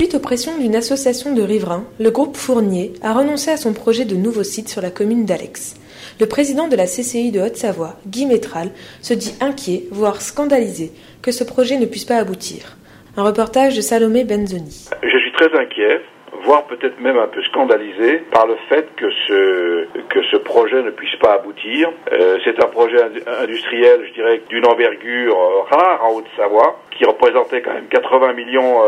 Suite aux pressions d'une association de riverains, le groupe Fournier a renoncé à son projet de nouveau site sur la commune d'Alex. Le président de la CCI de Haute-Savoie, Guy Métral, se dit inquiet, voire scandalisé, que ce projet ne puisse pas aboutir. Un reportage de Salomé Benzoni. Je suis très inquiet voire peut-être même un peu scandalisé par le fait que ce, que ce projet ne puisse pas aboutir. Euh, c'est un projet industriel, je dirais, d'une envergure euh, rare en Haute-Savoie, qui représentait quand même 80 millions,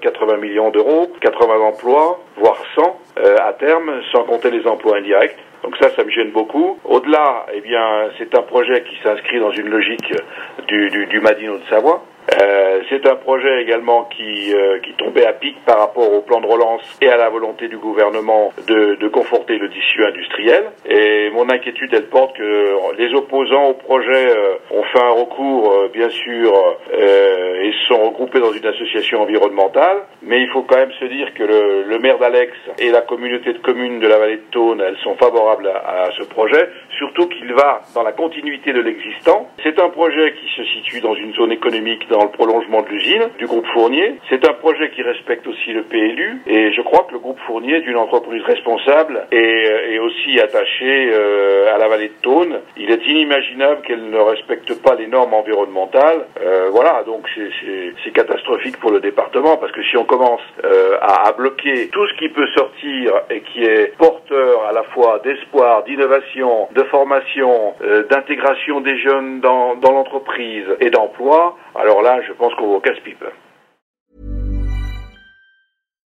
80 euh, millions d'euros, 80 emplois, voire 100 à terme, sans compter les emplois indirects. Donc ça, ça me gêne beaucoup. Au-delà, eh bien, c'est un projet qui s'inscrit dans une logique du, du, du Madino de Savoie. C'est un projet également qui, euh, qui tombait à pic par rapport au plan de relance et à la volonté du gouvernement de, de conforter le tissu industriel. Et mon inquiétude, elle porte que les opposants au projet euh, ont fait un recours, euh, bien sûr, sont regroupés dans une association environnementale. Mais il faut quand même se dire que le, maire d'Alex et la communauté de communes de la vallée de Thône, elles sont favorables à, ce projet, surtout qu'il va dans la continuité de l'existant. C'est un projet qui se situe dans une zone économique dans le prolongement de l'usine du groupe Fournier. C'est un projet qui respecte aussi le PLU et je crois que le groupe Fournier est une entreprise responsable et, euh, aussi attachée euh, à la vallée de Thône. Il est inimaginable qu'elle ne respecte pas les normes environnementales. Euh, voilà, donc c'est catastrophique pour le département parce que si on commence à, à bloquer tout ce qui peut sortir et qui est porteur à la fois d'espoir, d'innovation, de formation, d'intégration des jeunes dans, l'entreprise et d'emploi, alors là, je pense qu'on va casse-pipe.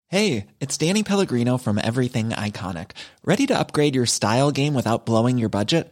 Hey, it's Danny Pellegrino from Everything Iconic. Ready to upgrade your style game without blowing your budget?